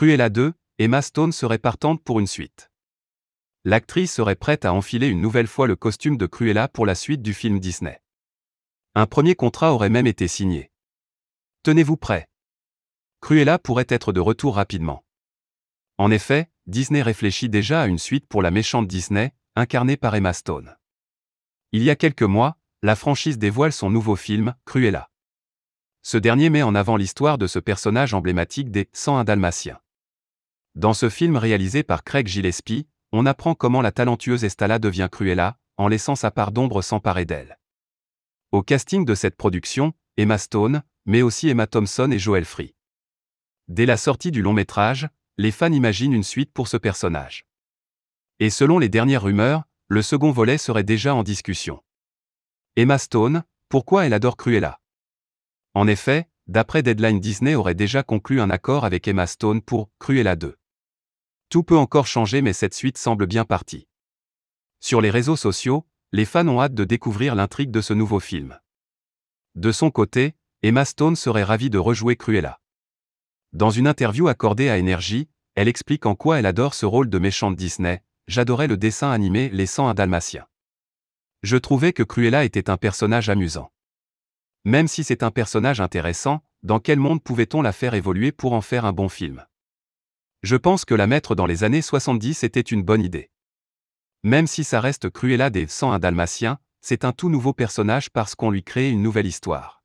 Cruella 2, Emma Stone serait partante pour une suite. L'actrice serait prête à enfiler une nouvelle fois le costume de Cruella pour la suite du film Disney. Un premier contrat aurait même été signé. Tenez-vous prêt. Cruella pourrait être de retour rapidement. En effet, Disney réfléchit déjà à une suite pour la méchante Disney, incarnée par Emma Stone. Il y a quelques mois, la franchise dévoile son nouveau film, Cruella. Ce dernier met en avant l'histoire de ce personnage emblématique des 101 Dalmatiens. Dans ce film réalisé par Craig Gillespie, on apprend comment la talentueuse Estala devient Cruella, en laissant sa part d'ombre s'emparer d'elle. Au casting de cette production, Emma Stone, mais aussi Emma Thompson et Joel Free. Dès la sortie du long métrage, les fans imaginent une suite pour ce personnage. Et selon les dernières rumeurs, le second volet serait déjà en discussion. Emma Stone, pourquoi elle adore Cruella? En effet, d'après Deadline Disney aurait déjà conclu un accord avec Emma Stone pour Cruella 2. Tout peut encore changer mais cette suite semble bien partie. Sur les réseaux sociaux, les fans ont hâte de découvrir l'intrigue de ce nouveau film. De son côté, Emma Stone serait ravie de rejouer Cruella. Dans une interview accordée à Energy, elle explique en quoi elle adore ce rôle de méchante Disney. J'adorais le dessin animé Les 101 Dalmatiens. Je trouvais que Cruella était un personnage amusant. Même si c'est un personnage intéressant, dans quel monde pouvait-on la faire évoluer pour en faire un bon film? Je pense que la mettre dans les années 70 était une bonne idée. Même si ça reste Cruella des 101 Dalmatiens, c'est un tout nouveau personnage parce qu'on lui crée une nouvelle histoire.